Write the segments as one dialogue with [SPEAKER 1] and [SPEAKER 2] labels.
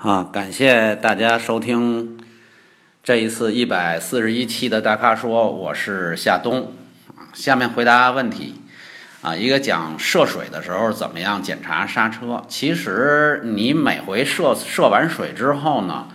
[SPEAKER 1] 啊，感谢大家收听这一次一百四十一期的大咖说，我是夏冬。下面回答问题啊，一个讲涉水的时候怎么样检查刹车。其实你每回涉涉完水之后呢，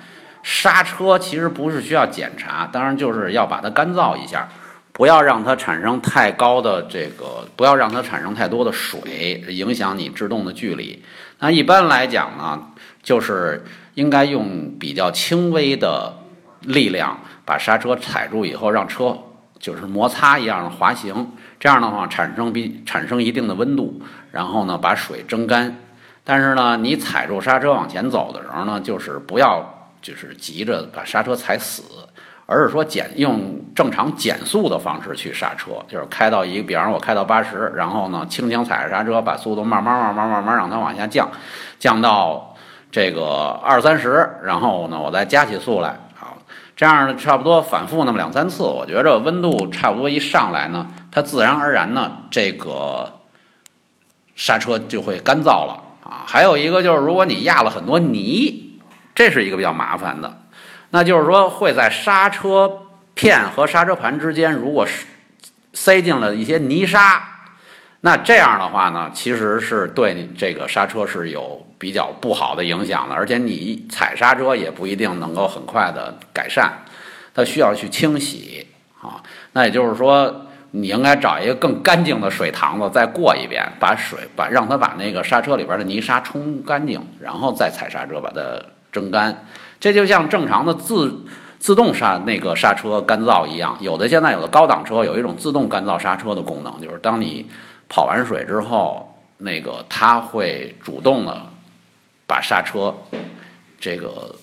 [SPEAKER 1] 刹车其实不是需要检查，当然就是要把它干燥一下，不要让它产生太高的这个，不要让它产生太多的水，影响你制动的距离。那一般来讲呢？就是应该用比较轻微的力量把刹车踩住以后，让车就是摩擦一样的滑行，这样的话产生比产生一定的温度，然后呢把水蒸干。但是呢，你踩住刹车往前走的时候呢，就是不要就是急着把刹车踩死，而是说减用正常减速的方式去刹车，就是开到一，比方说我开到八十，然后呢轻轻踩着刹车，把速度慢慢慢慢慢慢让它往下降，降到。这个二三十，然后呢，我再加起速来啊，这样呢，差不多反复那么两三次，我觉着温度差不多一上来呢，它自然而然呢，这个刹车就会干燥了啊。还有一个就是，如果你压了很多泥，这是一个比较麻烦的，那就是说会在刹车片和刹车盘之间，如果是塞进了一些泥沙。那这样的话呢，其实是对你这个刹车是有比较不好的影响的，而且你踩刹车也不一定能够很快的改善，它需要去清洗啊。那也就是说，你应该找一个更干净的水塘子再过一遍，把水把让它把那个刹车里边的泥沙冲干净，然后再踩刹车把它蒸干。这就像正常的自自动刹那个刹车干燥一样，有的现在有的高档车有一种自动干燥刹车的功能，就是当你跑完水之后，那个它会主动的把刹车这个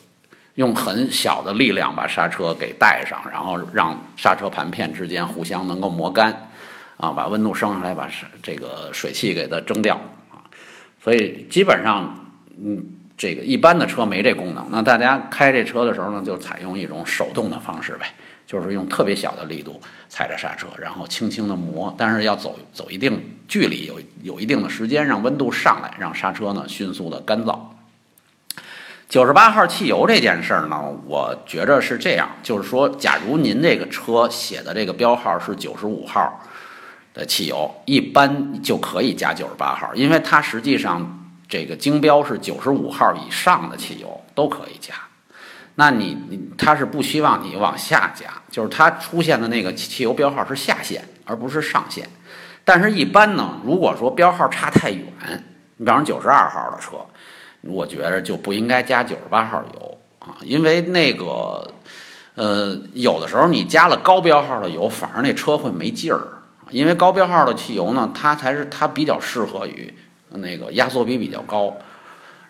[SPEAKER 1] 用很小的力量把刹车给带上，然后让刹车盘片之间互相能够磨干，啊，把温度升上来，把这个水汽给它蒸掉啊。所以基本上，嗯，这个一般的车没这功能。那大家开这车的时候呢，就采用一种手动的方式呗。就是用特别小的力度踩着刹车，然后轻轻的磨，但是要走走一定距离，有有一定的时间，让温度上来，让刹车呢迅速的干燥。九十八号汽油这件事儿呢，我觉着是这样，就是说，假如您这个车写的这个标号是九十五号的汽油，一般就可以加九十八号，因为它实际上这个经标是九十五号以上的汽油都可以加。那你你他是不希望你往下加，就是它出现的那个汽油标号是下限，而不是上限。但是，一般呢，如果说标号差太远，你比方说九十二号的车，我觉着就不应该加九十八号油啊，因为那个呃，有的时候你加了高标号的油，反而那车会没劲儿。因为高标号的汽油呢，它才是它比较适合于那个压缩比比较高，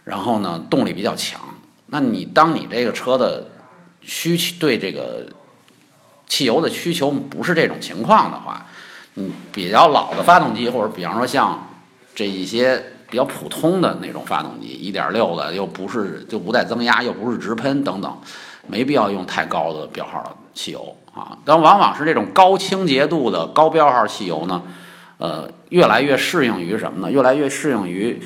[SPEAKER 1] 然后呢，动力比较强。那你当你这个车的需求对这个汽油的需求不是这种情况的话，嗯，比较老的发动机或者比方说像这一些比较普通的那种发动机，一点六的又不是就不带增压又不是直喷等等，没必要用太高的标号汽油啊。但往往是这种高清洁度的高标号汽油呢，呃，越来越适应于什么呢？越来越适应于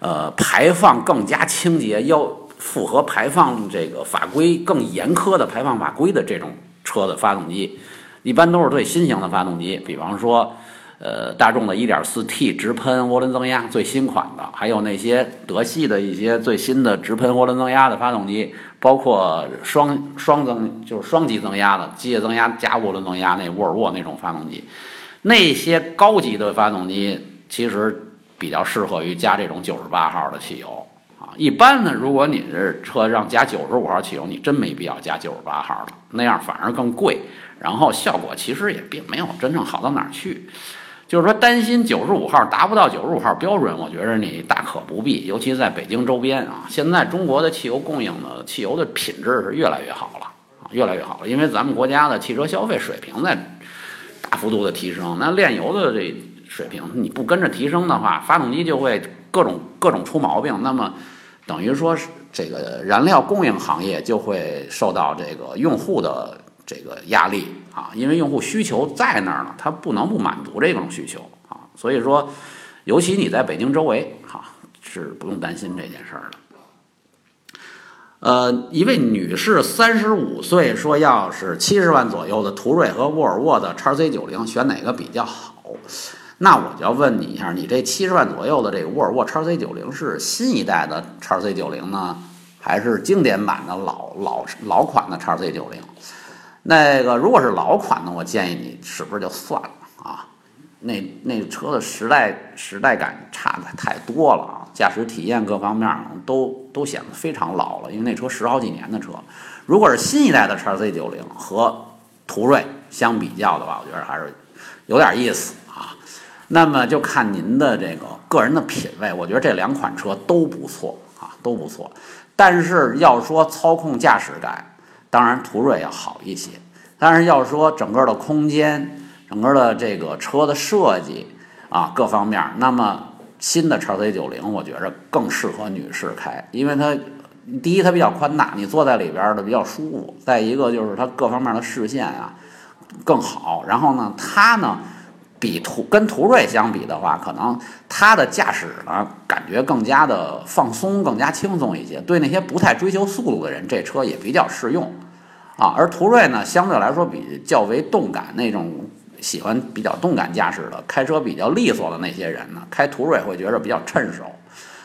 [SPEAKER 1] 呃排放更加清洁要。符合排放这个法规更严苛的排放法规的这种车的发动机，一般都是最新型的发动机，比方说，呃，大众的 1.4T 直喷涡轮增压最新款的，还有那些德系的一些最新的直喷涡轮增压的发动机，包括双双增就是双级增压的机械增压加涡轮增压那沃尔沃那种发动机，那些高级的发动机其实比较适合于加这种98号的汽油啊。一般呢，如果你是车让加九十五号汽油，你真没必要加九十八号的，那样反而更贵，然后效果其实也并没有真正好到哪儿去。就是说，担心九十五号达不到九十五号标准，我觉得你大可不必。尤其在北京周边啊，现在中国的汽油供应的汽油的品质是越来越好了啊，越来越好了。因为咱们国家的汽车消费水平在大幅度的提升，那炼油的这水平你不跟着提升的话，发动机就会各种各种出毛病。那么等于说是这个燃料供应行业就会受到这个用户的这个压力啊，因为用户需求在那儿呢，他不能不满足这种需求啊，所以说，尤其你在北京周围哈，是不用担心这件事儿的。呃，一位女士三十五岁，说要是七十万左右的途锐和沃尔沃的叉 C 九零，选哪个比较好？那我就要问你一下，你这七十万左右的这个沃尔沃叉 C 九零是新一代的叉 C 九零呢，还是经典版的老老老款的叉 C 九零？那个如果是老款的，我建议你是不是就算了啊？那那车的时代时代感差的太多了啊，驾驶体验各方面都都显得非常老了，因为那车十好几年的车。如果是新一代的叉 C 九零和途锐相比较的话，我觉得还是有点意思啊。那么就看您的这个个人的品味，我觉得这两款车都不错啊，都不错。但是要说操控驾驶感，当然途锐要好一些。但是要说整个的空间、整个的这个车的设计啊，各方面，那么新的叉 C 九零我觉着更适合女士开，因为它第一它比较宽大，你坐在里边的比较舒服；再一个就是它各方面的视线啊更好。然后呢，它呢。比途跟途锐相比的话，可能它的驾驶呢感觉更加的放松，更加轻松一些。对那些不太追求速度的人，这车也比较适用啊。而途锐呢，相对来说比较为动感，那种喜欢比较动感驾驶的，开车比较利索的那些人呢，开途锐会觉得比较趁手。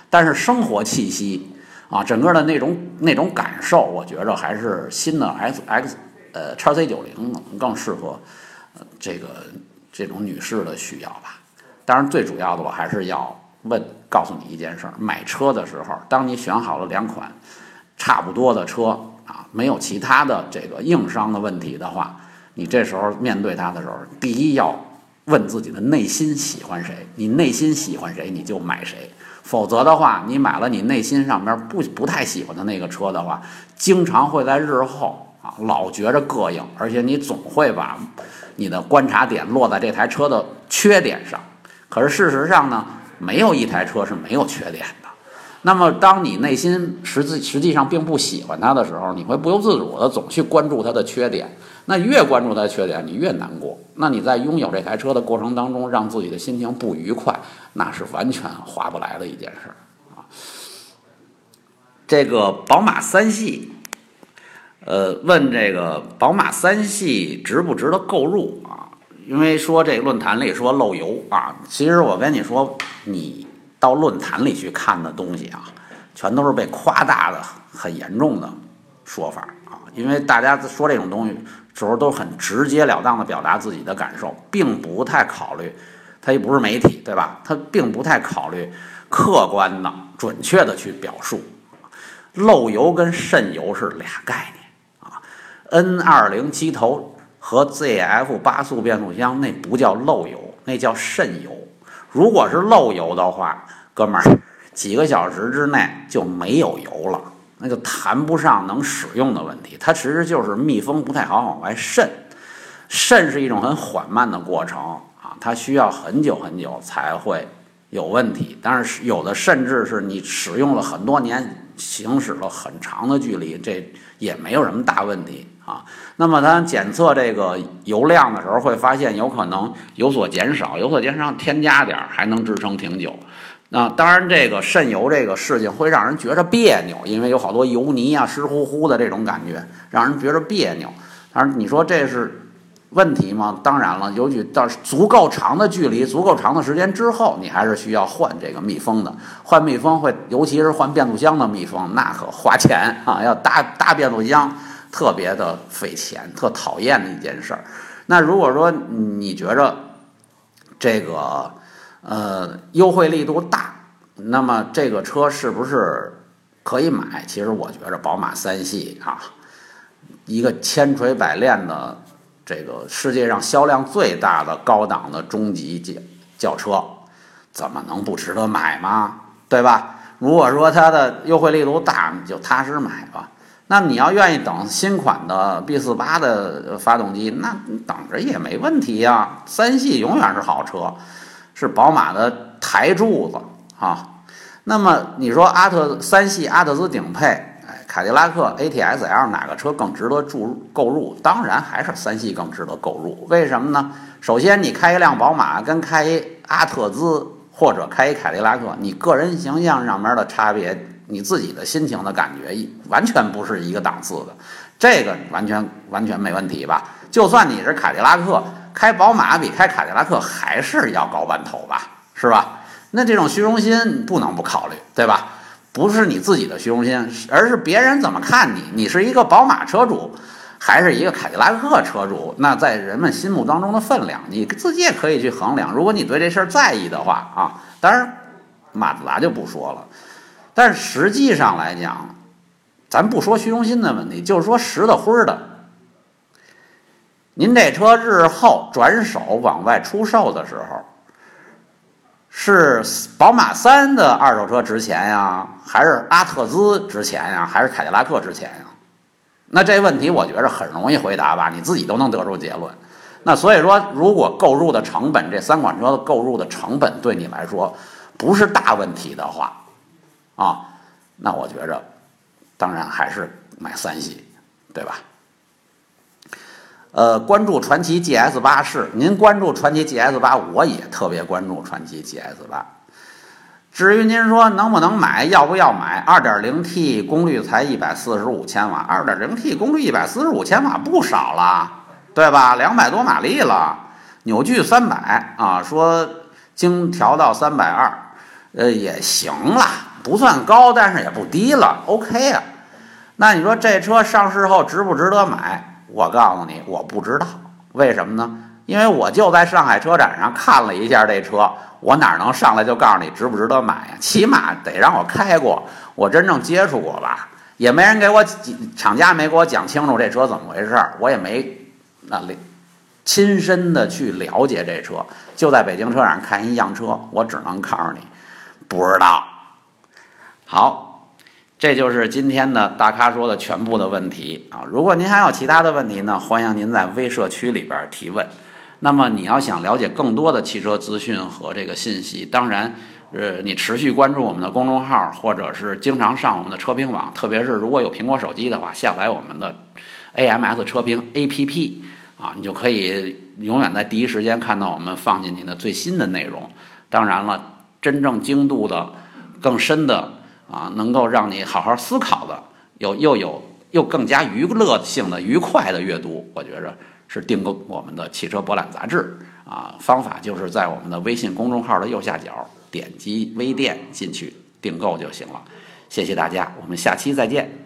[SPEAKER 1] 但是生活气息啊，整个的那种那种感受，我觉着还是新的 X X 呃叉 C 九零更适合这个。这种女士的需要吧，当然最主要的我还是要问告诉你一件事儿：买车的时候，当你选好了两款差不多的车啊，没有其他的这个硬伤的问题的话，你这时候面对它的时候，第一要问自己的内心喜欢谁，你内心喜欢谁你就买谁，否则的话，你买了你内心上面不不太喜欢的那个车的话，经常会在日后啊老觉着膈应，而且你总会把。你的观察点落在这台车的缺点上，可是事实上呢，没有一台车是没有缺点的。那么，当你内心实际实际上并不喜欢它的时候，你会不由自主的总去关注它的缺点。那越关注它的缺点，你越难过。那你在拥有这台车的过程当中，让自己的心情不愉快，那是完全划不来的一件事啊。这个宝马三系。呃，问这个宝马三系值不值得购入啊？因为说这论坛里说漏油啊，其实我跟你说，你到论坛里去看的东西啊，全都是被夸大的很严重的说法啊。因为大家说这种东西时候都很直截了当的表达自己的感受，并不太考虑，它又不是媒体对吧？它并不太考虑客观的、准确的去表述。漏油跟渗油是俩概念啊。N 二零机头和 ZF 八速变速箱那不叫漏油，那叫渗油。如果是漏油的话，哥们儿，几个小时之内就没有油了，那就谈不上能使用的问题。它其实就是密封不太好往外渗，渗是一种很缓慢的过程啊，它需要很久很久才会有问题。但是有的甚至是你使用了很多年，行驶了很长的距离，这也没有什么大问题。啊，那么它检测这个油量的时候，会发现有可能有所减少，有所减少，添加点儿还能支撑挺久。那当然，这个渗油这个事情会让人觉着别扭，因为有好多油泥啊、湿乎乎的这种感觉，让人觉着别扭。但是你说这是问题吗？当然了，尤其到足够长的距离、足够长的时间之后，你还是需要换这个密封的。换密封会，尤其是换变速箱的密封，那可花钱啊，要大大变速箱。特别的费钱，特讨厌的一件事儿。那如果说你觉着这个呃优惠力度大，那么这个车是不是可以买？其实我觉着宝马三系啊，一个千锤百炼的这个世界上销量最大的高档的中级轿轿车，怎么能不值得买吗？对吧？如果说它的优惠力度大，你就踏实买吧。那你要愿意等新款的 B 四八的发动机，那等着也没问题呀。三系永远是好车，是宝马的台柱子啊。那么你说阿特三系阿特兹顶配，哎，凯迪拉克 ATS-L 哪个车更值得注购入？当然还是三系更值得购入。为什么呢？首先，你开一辆宝马跟开一阿特兹或者开一凯迪拉克，你个人形象上面的差别你自己的心情的感觉完全不是一个档次的，这个完全完全没问题吧？就算你是凯迪拉克，开宝马比开凯迪拉克还是要高半头吧，是吧？那这种虚荣心不能不考虑，对吧？不是你自己的虚荣心，而是别人怎么看你？你是一个宝马车主，还是一个凯迪拉克车主？那在人们心目当中的分量，你自己也可以去衡量。如果你对这事儿在意的话啊，当然马自达就不说了。但是实际上来讲，咱不说虚荣心的问题，就是说实的灰的。您这车日后转手往外出售的时候。是宝马三的二手车值钱呀，还是阿特兹值钱呀，还是凯迪拉克值钱呀？那这问题我觉着很容易回答吧，你自己都能得出结论。那所以说，如果购入的成本这三款车的购入的成本对你来说不是大问题的话，啊，那我觉着当然还是买三系，对吧？呃，关注传祺 GS 八是您关注传祺 GS 八，我也特别关注传祺 GS 八。至于您说能不能买，要不要买？2.0T 功率才145千瓦，2.0T 功率145千瓦不少了，对吧？两百多马力了，扭矩300啊，说经调到320，呃，也行了，不算高，但是也不低了，OK 啊。那你说这车上市后值不值得买？我告诉你，我不知道为什么呢？因为我就在上海车展上看了一下这车，我哪能上来就告诉你值不值得买呀？起码得让我开过，我真正接触过吧，也没人给我厂家没给我讲清楚这车怎么回事，我也没那亲身的去了解这车，就在北京车展看一样车，我只能告诉你不知道。好。这就是今天的大咖说的全部的问题啊！如果您还有其他的问题呢，欢迎您在微社区里边提问。那么你要想了解更多的汽车资讯和这个信息，当然，呃，你持续关注我们的公众号，或者是经常上我们的车评网，特别是如果有苹果手机的话，下载我们的 AMS 车评 APP 啊，你就可以永远在第一时间看到我们放进去的最新的内容。当然了，真正精度的、更深的。啊，能够让你好好思考的，有又有又更加娱乐性的愉快的阅读，我觉着是订购我们的汽车博览杂志啊。方法就是在我们的微信公众号的右下角点击微店进去订购就行了。谢谢大家，我们下期再见。